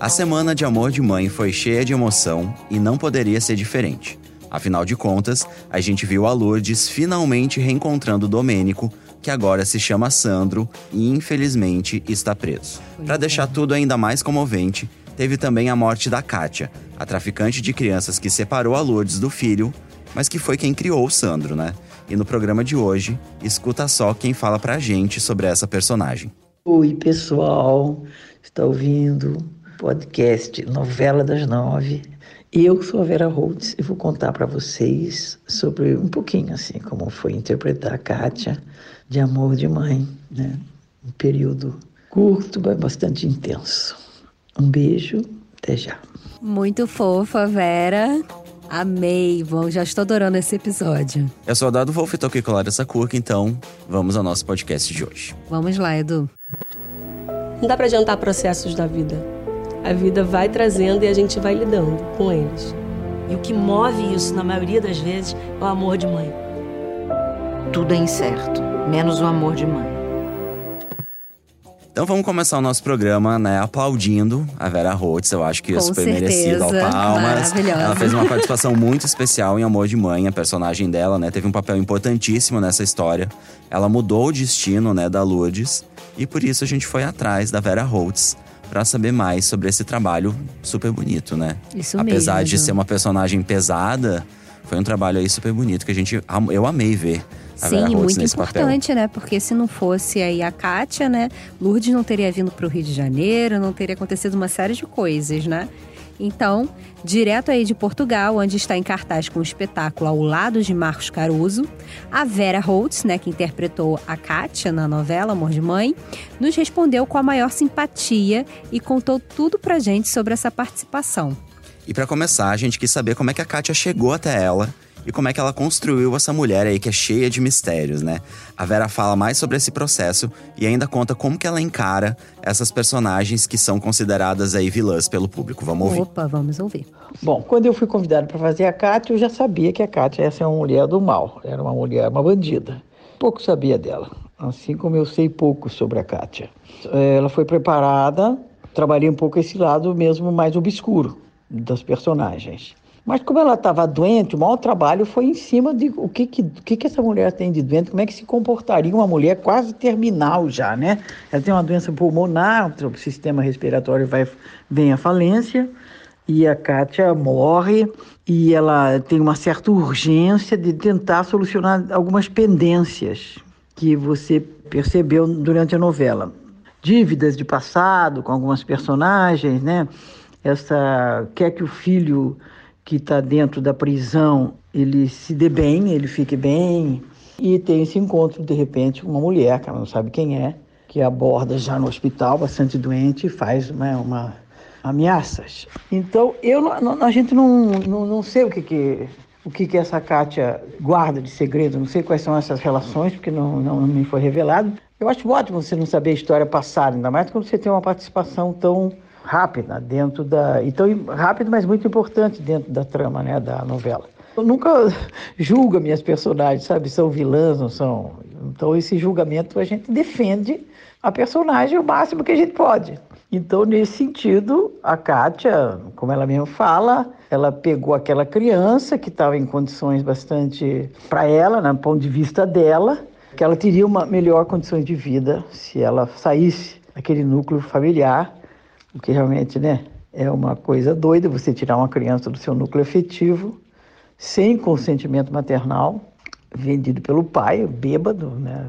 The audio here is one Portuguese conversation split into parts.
A semana de Amor de Mãe foi cheia de emoção e não poderia ser diferente. Afinal de contas, a gente viu a Lourdes finalmente reencontrando o Domênico, que agora se chama Sandro e infelizmente está preso. Para deixar tudo ainda mais comovente, teve também a morte da Kátia, a traficante de crianças que separou a Lourdes do filho, mas que foi quem criou o Sandro, né? E no programa de hoje, escuta só quem fala pra gente sobre essa personagem. Oi, pessoal, está ouvindo podcast Novela das Nove. Eu sou a Vera Holtz e vou contar para vocês sobre um pouquinho assim como foi interpretar a Kátia de Amor de Mãe, né? Um período curto, mas bastante intenso. Um beijo, até já. Muito fofa, Vera. Amei, bom, já estou adorando esse episódio. Eu sou o Dado Wolf e tô aqui com a Lara Sakurka, então vamos ao nosso podcast de hoje. Vamos lá, Edu. Não dá para adiantar processos da vida. A vida vai trazendo e a gente vai lidando com eles. E o que move isso, na maioria das vezes, é o amor de mãe. Tudo é incerto, menos o amor de mãe. Então vamos começar o nosso programa, né, aplaudindo a Vera Holtz. Eu acho que é Com super certeza. merecido ao palmas. Ela fez uma participação muito especial em Amor de Mãe, a personagem dela, né, teve um papel importantíssimo nessa história. Ela mudou o destino, né, da Lourdes, e por isso a gente foi atrás da Vera Holtz para saber mais sobre esse trabalho super bonito, né? Isso Apesar mesmo, de ser uma personagem pesada, foi um trabalho aí super bonito que a gente eu amei ver. Sim, muito nesse papel. importante, né? Porque se não fosse aí a Kátia, né? Lourdes não teria vindo para o Rio de Janeiro, não teria acontecido uma série de coisas, né? Então, direto aí de Portugal, onde está em cartaz com o espetáculo ao lado de Marcos Caruso, a Vera Holtz, né, que interpretou a Kátia na novela Amor de Mãe, nos respondeu com a maior simpatia e contou tudo pra gente sobre essa participação. E pra começar, a gente quis saber como é que a Kátia chegou até ela e como é que ela construiu essa mulher aí que é cheia de mistérios, né? A Vera fala mais sobre esse processo e ainda conta como que ela encara essas personagens que são consideradas aí vilãs pelo público. Vamos ouvir. Opa, vamos ouvir. Bom, quando eu fui convidado para fazer a Kátia, eu já sabia que a Kátia ia ser uma mulher do mal. Era uma mulher, uma bandida. Pouco sabia dela, assim como eu sei pouco sobre a Kátia. Eh, Ela foi preparada, trabalhei um pouco esse lado mesmo mais obscuro das personagens. Mas como ela estava doente, o maior trabalho foi em cima de o que, que, que, que essa mulher tem de doente, como é que se comportaria uma mulher quase terminal já, né? Ela tem uma doença pulmonar, o sistema respiratório vai, vem à falência, e a Kátia morre e ela tem uma certa urgência de tentar solucionar algumas pendências que você percebeu durante a novela. Dívidas de passado com algumas personagens, né? Essa quer que o filho que está dentro da prisão ele se dê bem, ele fique bem e tem esse encontro de repente com uma mulher que ela não sabe quem é, que aborda já no hospital bastante doente e faz uma, uma ameaças. Então, eu a gente não, não, não sei o que que o que que essa Kátia guarda de segredo, não sei quais são essas relações, porque não, não, não me foi revelado. Eu acho ótimo você não saber a história passada, ainda mais quando você tem uma participação tão rápida dentro da... E tão rápido, mas muito importante dentro da trama, né, da novela. Eu nunca julgo minhas personagens, sabe? São vilãs, não são... Então, esse julgamento a gente defende a personagem o máximo que a gente pode. Então, nesse sentido, a Kátia, como ela mesmo fala, ela pegou aquela criança que estava em condições bastante, para ela, né, do ponto de vista dela, que ela teria uma melhor condições de vida se ela saísse daquele núcleo familiar, o que realmente, né, é uma coisa doida você tirar uma criança do seu núcleo afetivo sem consentimento maternal, vendido pelo pai, bêbado, né?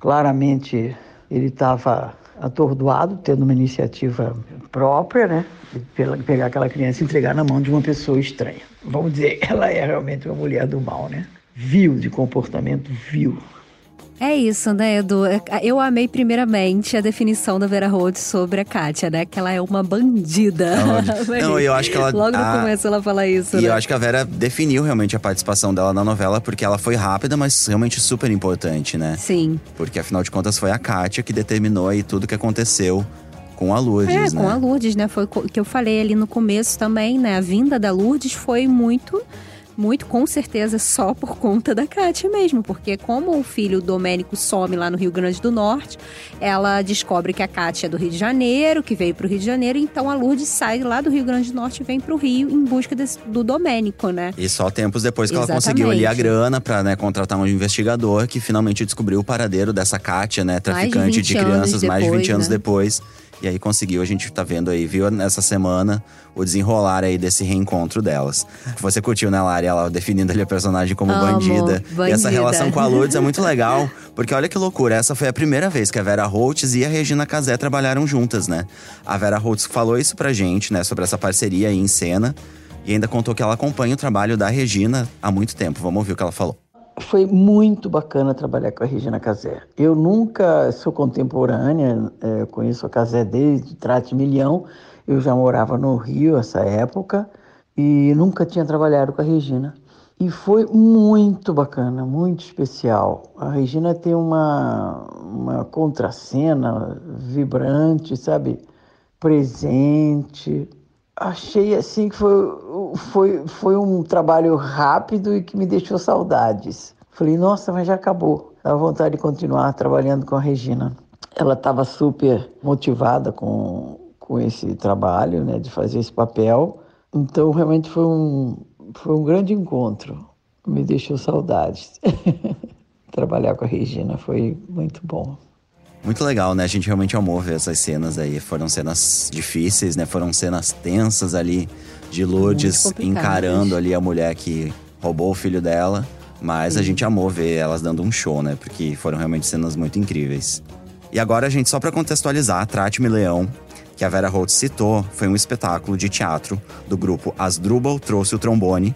Claramente ele estava atordoado, tendo uma iniciativa própria, né? De pegar aquela criança e entregar na mão de uma pessoa estranha. Vamos dizer, ela é realmente uma mulher do mal, né? Vil de comportamento, vil. É isso, né, Edu? Eu amei primeiramente a definição da Vera Holtz sobre a Kátia, né? Que ela é uma bandida. Não, eu acho que ela- Logo no a- começo ela fala isso, E né? eu acho que a Vera definiu realmente a participação dela na novela, porque ela foi rápida, mas realmente super importante, né? Sim. Porque afinal de contas foi a Kátia que determinou aí tudo que aconteceu com a Lourdes, É, né? com a Lourdes, né? Foi o que eu falei ali no começo também, né? A vinda da Lourdes foi muito muito com certeza só por conta da Kátia mesmo, porque como o filho Domênico some lá no Rio Grande do Norte, ela descobre que a Kátia é do Rio de Janeiro, que veio para o Rio de Janeiro, então a Lourdes sai lá do Rio Grande do Norte e vem para o Rio em busca desse, do Domênico, né? E só tempos depois que ela Exatamente. conseguiu ali a grana pra né, contratar um investigador que finalmente descobriu o paradeiro dessa Kátia, né? Traficante de 20 anos crianças mais de 20 depois, anos né? depois. E aí conseguiu, a gente tá vendo aí, viu nessa semana o desenrolar aí desse reencontro delas. Você curtiu, né, Lari? Ela definindo ali a personagem como Amo, bandida. E essa bandida. relação com a Lourdes é muito legal, porque olha que loucura, essa foi a primeira vez que a Vera Holtz e a Regina Casé trabalharam juntas, né? A Vera Holtz falou isso pra gente, né, sobre essa parceria aí em cena. E ainda contou que ela acompanha o trabalho da Regina há muito tempo. Vamos ouvir o que ela falou. Foi muito bacana trabalhar com a Regina Casé. Eu nunca sou contemporânea, eh, conheço a Casé desde Trate Milhão. Eu já morava no Rio essa época e nunca tinha trabalhado com a Regina. E foi muito bacana, muito especial. A Regina tem uma, uma contracena vibrante, sabe? Presente. Achei assim que foi, foi, foi um trabalho rápido e que me deixou saudades. Falei, nossa, mas já acabou. Dá vontade de continuar trabalhando com a Regina. Ela estava super motivada com, com esse trabalho, né, de fazer esse papel. Então, realmente foi um, foi um grande encontro. Me deixou saudades. Trabalhar com a Regina foi muito bom. Muito legal, né? A gente realmente amou ver essas cenas aí. Foram cenas difíceis, né? Foram cenas tensas ali de Lourdes encarando ali a mulher que roubou o filho dela. Mas a gente amou ver elas dando um show, né? Porque foram realmente cenas muito incríveis. E agora, gente, só pra contextualizar, Trate-me Leão, que a Vera Holtz citou, foi um espetáculo de teatro do grupo Asdrubal Trouxe o Trombone,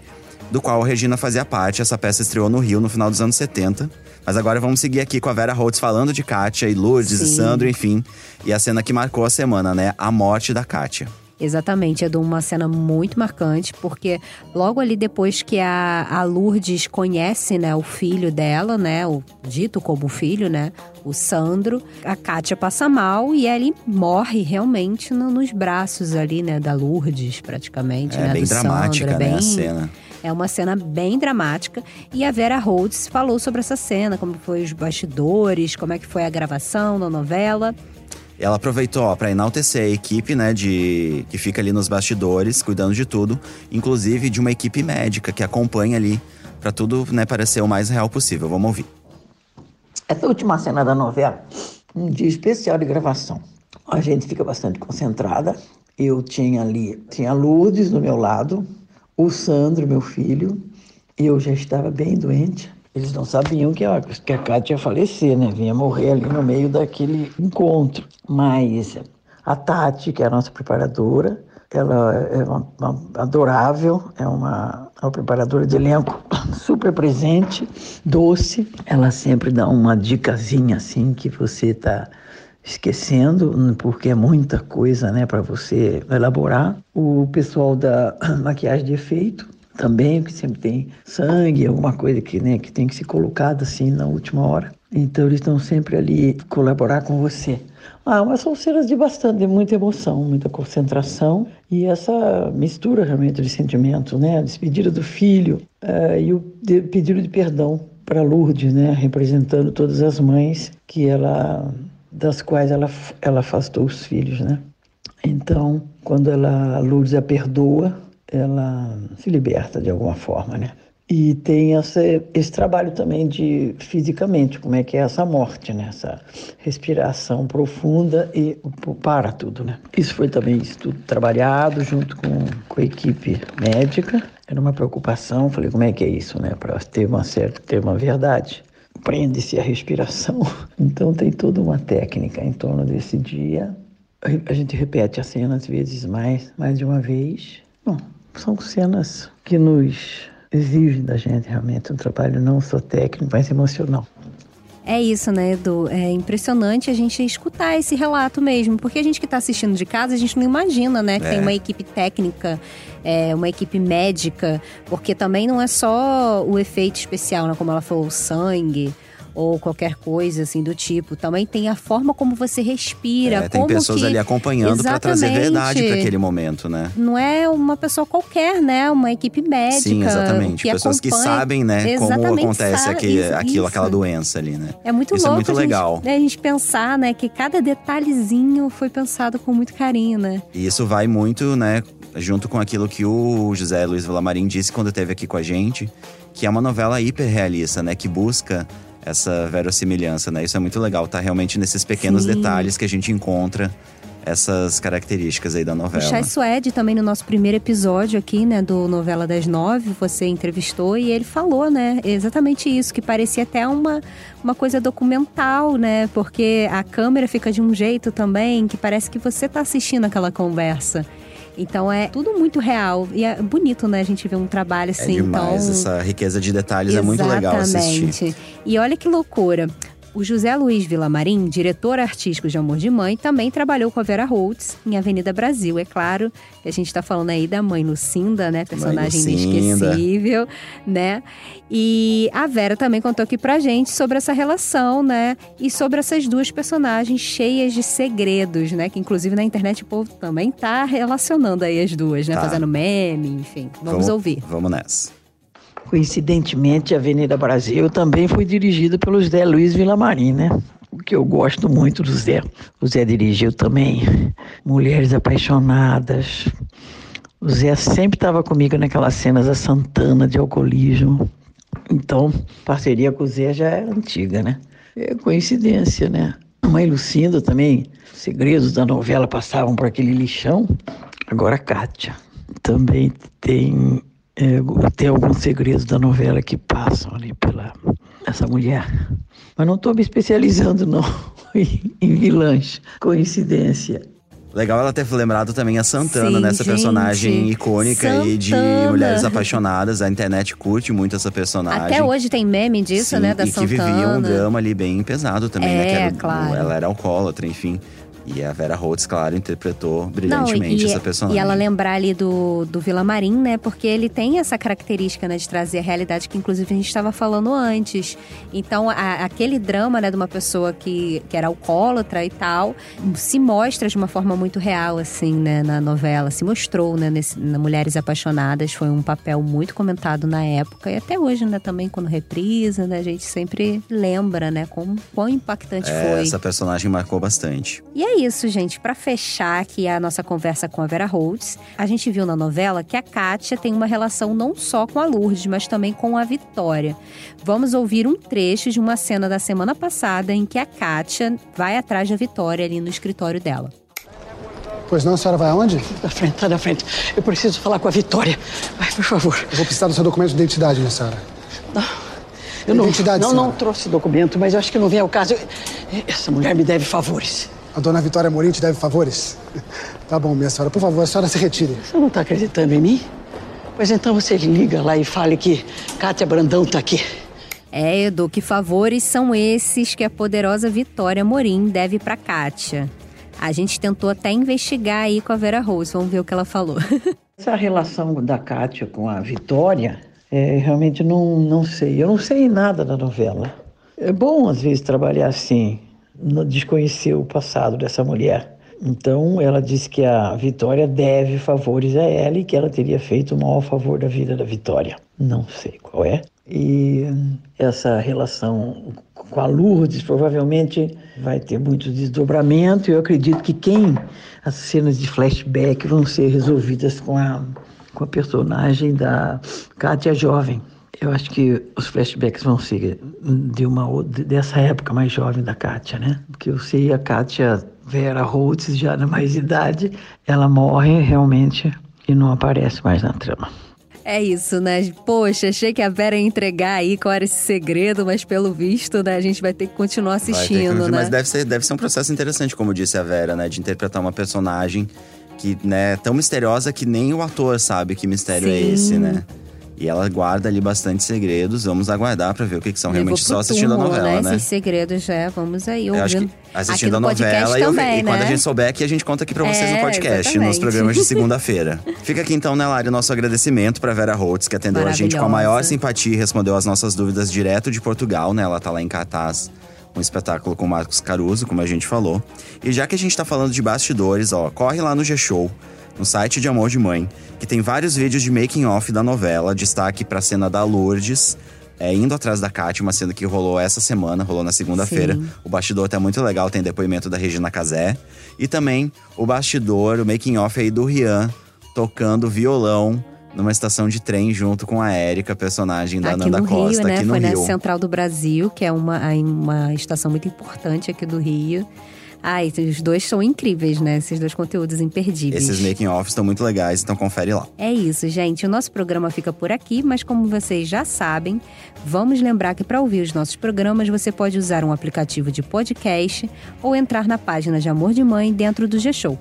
do qual a Regina fazia parte. Essa peça estreou no Rio no final dos anos 70. Mas agora vamos seguir aqui com a Vera Holtz falando de Kátia e Lourdes e Sim. Sandro, enfim. E a cena que marcou a semana, né? A morte da Kátia. Exatamente, é de uma cena muito marcante, porque logo ali depois que a, a Lourdes conhece, né, o filho dela, né, o dito como filho, né, o Sandro, a Kátia passa mal e ele morre realmente no- nos braços ali, né, da Lourdes, praticamente, É né, bem dramática, Sandro, é né? A bem- cena. É uma cena bem dramática e a Vera Holtz falou sobre essa cena, como foi os bastidores, como é que foi a gravação da novela. Ela aproveitou ó, pra enaltecer a equipe, né, de que fica ali nos bastidores, cuidando de tudo, inclusive de uma equipe médica que acompanha ali pra tudo, né, parecer o mais real possível. Vamos ouvir. Essa última cena da novela, um dia especial de gravação. A gente fica bastante concentrada. Eu tinha ali, tinha Lourdes do meu lado, o Sandro, meu filho. Eu já estava bem doente. Eles não sabiam que a, que a Cátia ia falecer, né? Vinha morrer ali no meio daquele encontro. Mas a Tati, que é a nossa preparadora, ela é uma, uma adorável, é uma, uma preparadora de elenco super presente, doce. Ela sempre dá uma dicasinha assim que você está esquecendo, porque é muita coisa, né, para você elaborar. O pessoal da maquiagem de efeito também, que sempre tem sangue, alguma coisa que, né, que tem que ser colocada assim na última hora. Então eles estão sempre ali colaborar com você. Ah, mas são cenas de bastante, de muita emoção, muita concentração e essa mistura realmente de sentimentos, né? A despedida do filho eh, e o pedido de perdão para Lourdes, né? Representando todas as mães que ela, das quais ela, ela afastou os filhos, né? Então, quando ela, a Lourdes a perdoa, ela se liberta de alguma forma, né? E tem essa, esse trabalho também de fisicamente, como é que é essa morte, né? Essa respiração profunda e para tudo, né? Isso foi também tudo trabalhado junto com, com a equipe médica. Era uma preocupação, falei, como é que é isso, né? Para ter uma certa, ter uma verdade. Prende-se a respiração. Então tem toda uma técnica em torno desse dia. A gente repete a cena às vezes mais, mais de uma vez. Bom, são cenas que nos exigem da gente realmente um trabalho não só técnico, mas emocional. É isso, né, Edu? É impressionante a gente escutar esse relato mesmo, porque a gente que está assistindo de casa, a gente não imagina, né, que É. tem uma equipe técnica, é, uma equipe médica, porque também não é só o efeito especial, né, como ela falou, o sangue, ou qualquer coisa assim do tipo. Também tem a forma como você respira, É, tem como pessoas que... ali acompanhando pra trazer verdade para aquele momento, né? Não é uma pessoa qualquer, né? Uma equipe médica. Sim, exatamente. que Pessoas que acompanha- sabem, né, como Exatamente, acontece sabe- aqui- isso, aquilo, aquela isso. doença ali, né? É muito Isso é louco muito a gente- legal. né, a gente pensar, né, que cada detalhezinho foi pensado com muito carinho, né? E isso vai muito, né, junto com aquilo que o José Luiz Vilamarim disse quando esteve aqui com a gente, que é uma novela hiperrealista, né, que busca essa verossimilhança, né? Isso é muito legal, tá realmente nesses pequenos Sim. detalhes que a gente encontra essas características aí da O novela. Chai Suede também no nosso primeiro episódio aqui, né, do Novela das Nove, você entrevistou e ele falou, né, exatamente isso, que parecia até uma, uma coisa documental, né, porque a câmera fica de um jeito também que parece que você tá assistindo aquela conversa. Então é tudo muito real e é bonito, né, a gente ver um trabalho É assim, demais, então... essa riqueza de detalhes é muito legal assistir. Exatamente. E olha que loucura. O José Luiz Vilamarim, diretor artístico de Amor de Mãe, também trabalhou com a Vera Holtz em Avenida Brasil. É claro que a gente está falando aí da mãe Lucinda, né? Personagem Lucinda. inesquecível, né? E a Vera também contou aqui pra gente sobre essa relação, né? E sobre essas duas personagens cheias de segredos, né? Que inclusive na internet o povo também tá relacionando aí as duas, né? Tá. Fazendo meme, enfim. Vamos ouvir. Vamos nessa. Coincidentemente, a Avenida Brasil também foi dirigida pelo Zé Luiz Vilamarim, né? O que eu gosto muito do Zé. O Zé dirigiu também Mulheres Apaixonadas. O Zé sempre estava comigo naquelas cenas da Santana de alcoolismo. Então, parceria com o Zé já é antiga, né? É coincidência, né? A mãe Lucinda também, segredos da novela passavam por aquele lixão. Agora a Kátia também tem, é, tem alguns segredos da novela que passam ali pela essa mulher. Mas não estou me especializando não em, vilãs. Coincidência. Legal ela ter lembrado também a Santana, Sim, né? Essa gente. personagem icônica aí de Santana. mulheres apaixonadas. A internet curte muito essa personagem. Até hoje tem meme disso, Sim, né? Da e que Santana. vivia um drama ali bem pesado também, né? É, Que era, claro. Ela era alcoólatra, enfim. E a Vera Holtz, claro, interpretou brilhantemente e, essa personagem. E ela lembrar ali do, do Vila Marim, né? Porque ele tem essa característica, né? De trazer a realidade que, inclusive, a gente estava falando antes. Então, a- aquele drama, né? De uma pessoa que, que era alcoólatra e tal, se mostra de uma forma muito real, assim, né? Na novela. Se mostrou, né? Nesse, na Mulheres Apaixonadas. Foi um papel muito comentado na época. E até hoje, né? Também, quando reprisa, né? A gente sempre lembra, né? Como, quão impactante É, foi. essa personagem marcou bastante. E é isso, gente. Pra fechar aqui a nossa conversa com a Vera Holtz, a gente viu na novela que a Kátia tem uma relação não só com a Lourdes, mas também com a Vitória. Vamos ouvir um trecho de uma cena da semana passada em que a Kátia vai atrás da Vitória ali no escritório dela. Pois não, a senhora vai aonde? Da frente, tá da frente. Eu preciso falar com a Vitória. Vai, por favor. Eu vou precisar do seu documento de identidade, minha senhora. Eu não, Identidade, não, não trouxe documento, mas eu acho que não vem ao caso. Essa mulher me deve favores. A dona Vitória Morim te deve favores? Tá bom, minha senhora. Por favor, a senhora se retire. Você não está acreditando em mim? Pois então você liga lá e fale que Kátia Brandão tá aqui. É, Edu, que favores são esses que a poderosa Vitória Morim deve pra Kátia? A gente tentou até investigar aí com a Vera Holtz. Vamos ver o que ela falou. Essa relação da Kátia com a Vitória, é, realmente não, não sei. Eu não sei nada da novela. É bom, às vezes, trabalhar assim, desconhecer o passado dessa mulher. Então, ela disse que a Vitória deve favores a ela e que ela teria feito o maior favor da vida da Vitória. Não sei qual é. E essa relação com a Lourdes provavelmente vai ter muito desdobramento. Eu acredito que quem as cenas de flashback vão ser resolvidas com a, com a personagem da Kátia Jovem. Eu acho que os flashbacks vão ser de uma dessa época mais jovem da Kátia, né? Porque eu sei a Kátia Vera Holtz já na mais idade, ela morre realmente e não aparece mais na trama. É isso, né? Poxa, achei que a Vera ia entregar aí qual era esse segredo, mas pelo visto, né, a gente vai ter que continuar Vai ter que assistindo, continuar, né? Mas deve ser, deve ser um processo interessante, como disse a Vera, né? De interpretar uma personagem que, né, é tão misteriosa que nem o ator sabe que mistério é Sim. esse, né? E ela guarda ali bastante segredos. Vamos aguardar pra ver o que, que são Levou realmente só assistindo a túmulo, novela, né? Esses segredos já, vamos aí Eu acho ouvindo. que assistindo a no podcast novela e, também, e quando né? a gente souber aqui, a gente conta aqui pra vocês no É, podcast, nos exatamente. programas de segunda-feira. Fica aqui então, né, Lari, o nosso agradecimento pra Vera Holtz, que atendeu a gente com a maior simpatia e respondeu as nossas dúvidas direto de Portugal, né? Ela tá lá em cartaz. Um espetáculo com o Marcos Caruso, como a gente falou. E já que a gente tá falando de bastidores, ó, corre lá no G-Show, no site de Amor de Mãe, que tem vários vídeos de making off da novela, destaque pra cena da Lourdes, é, indo atrás da Kátia, uma cena que rolou essa semana, rolou na segunda-feira. O bastidor tá muito legal, tem depoimento da Regina Casé. E também o bastidor, o making off aí do Rian, tocando violão numa estação de trem junto com a Érica, personagem da aqui Nanda no Costa, Rio, né? aqui no Foi Rio. na Central do Brasil, que é uma, uma estação muito importante aqui do Rio. Ai, os dois são incríveis, né? Esses dois conteúdos imperdíveis. Esses making offs estão muito legais, então confere lá. É isso, gente. O nosso programa fica por aqui, mas como vocês já sabem, vamos lembrar que para ouvir os nossos programas você pode usar um aplicativo de podcast ou entrar na página de Amor de Mãe dentro do G-Show.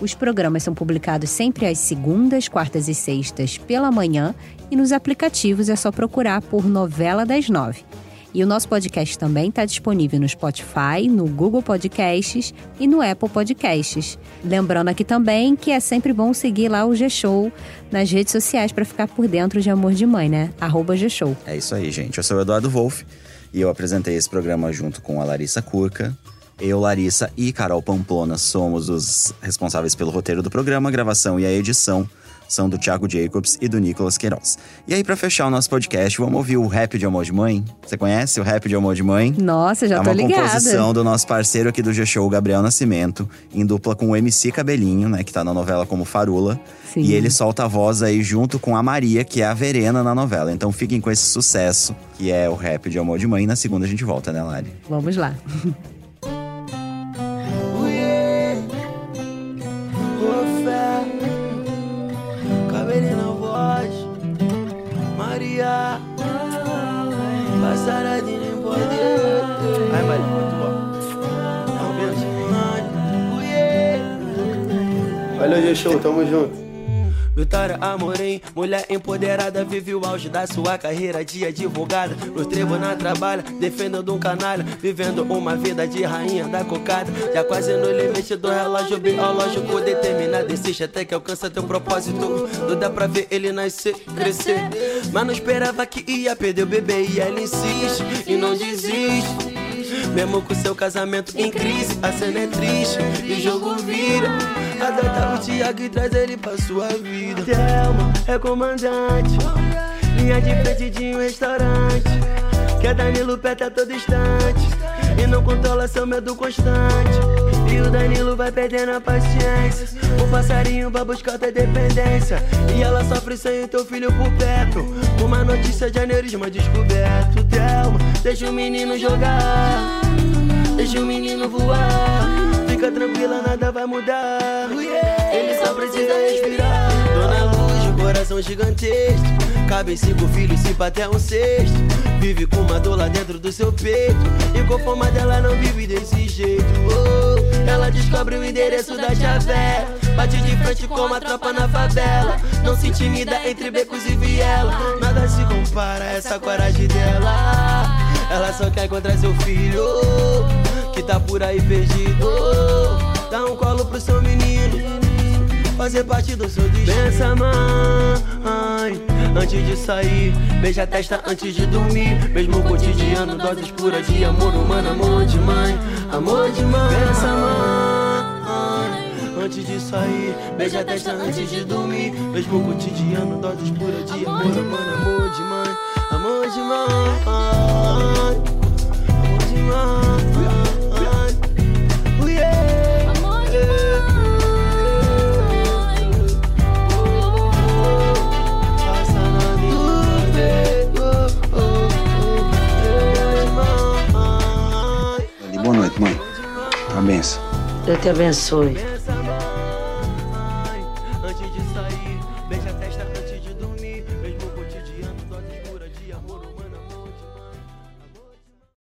Os programas são publicados sempre às segundas, quartas e sextas pela manhã e nos aplicativos é só procurar por Novela das Nove. E o nosso podcast também está disponível no Spotify, no Google Podcasts e no Apple Podcasts. Lembrando aqui também que é sempre bom seguir lá o G-Show nas redes sociais para ficar por dentro de Amor de Mãe, né? Arroba G-Show. É isso aí, gente. Eu sou o Eduardo Wolff e eu apresentei esse programa junto com a Larissa Curca. Eu, Larissa e Carol Pamplona somos os responsáveis pelo roteiro do programa, gravação e a edição são do Thiago Jacobs e do Nicolas Queiroz. E aí, pra fechar o nosso podcast, vamos ouvir o Rap de Amor de Mãe? Você conhece o Rap de Amor de Mãe? Nossa, já é tô uma ligada. composição do nosso parceiro aqui do G-Show, Gabriel Nascimento, em dupla com o MC Cabelinho, né, que tá na novela como Farula. Sim. E ele solta a voz aí junto com a Maria, que é a Verena na novela. Então fiquem com esse sucesso, que é o rap de Amor de Mãe. Na segunda a gente volta, né, Lari? Vamos lá. Valeu, G-Show, tamo junto. Vitória Amorim, mulher empoderada, vive o auge da sua carreira de advogada. No tribunal trabalha, defendendo um canalha, vivendo uma vida de rainha da cocada. Já quase no limite do relógio biológico, determinado, insiste até que alcança teu propósito. Não dá pra ver ele nascer, crescer. Mas não esperava que ia perder o bebê e ela insiste e não desiste. Mesmo com seu casamento em crise, a cena é triste e o jogo vira. Adota o Thiago e traz ele pra sua vida. Thelma é comandante, linha de frente de um restaurante. Que a Danilo peta a todo instante e não controla seu medo constante. E o Danilo vai perdendo a paciência. O passarinho vai buscar tua dependência. E ela sofre sem o teu filho por perto. Uma notícia de aneurisma descoberto. Thelma, deixa o menino jogar. Deixa o menino voar. Fica tranquila, nada vai mudar. Ele só precisa respirar. Dona Luz, de coração gigantesco. Cabem cinco filhos, se até um sexto. Vive com uma dor lá dentro do seu peito. E com fama dela não vive desse jeito. Oh, ela o endereço da chavé. Bate de frente com a tropa na favela. Não se intimida entre becos e viela. Nada se compara a essa coragem dela. Ela só quer encontrar seu filho que tá por aí perdido. Dá um colo pro seu menino, fazer parte do seu destino. Pensa, mãe, antes de sair, beija a testa antes de dormir. Mesmo cotidiano, doses puras de amor humano, amor de mãe, amor de mãe. Pensa, mãe, antes de sair, beija a testa antes de dormir. Mesmo cotidiano, doses puras de amor humano, amor de mãe, amor de mãe. Amor de mãe. Boa noite, mãe. Uma benção. Deus te abençoe.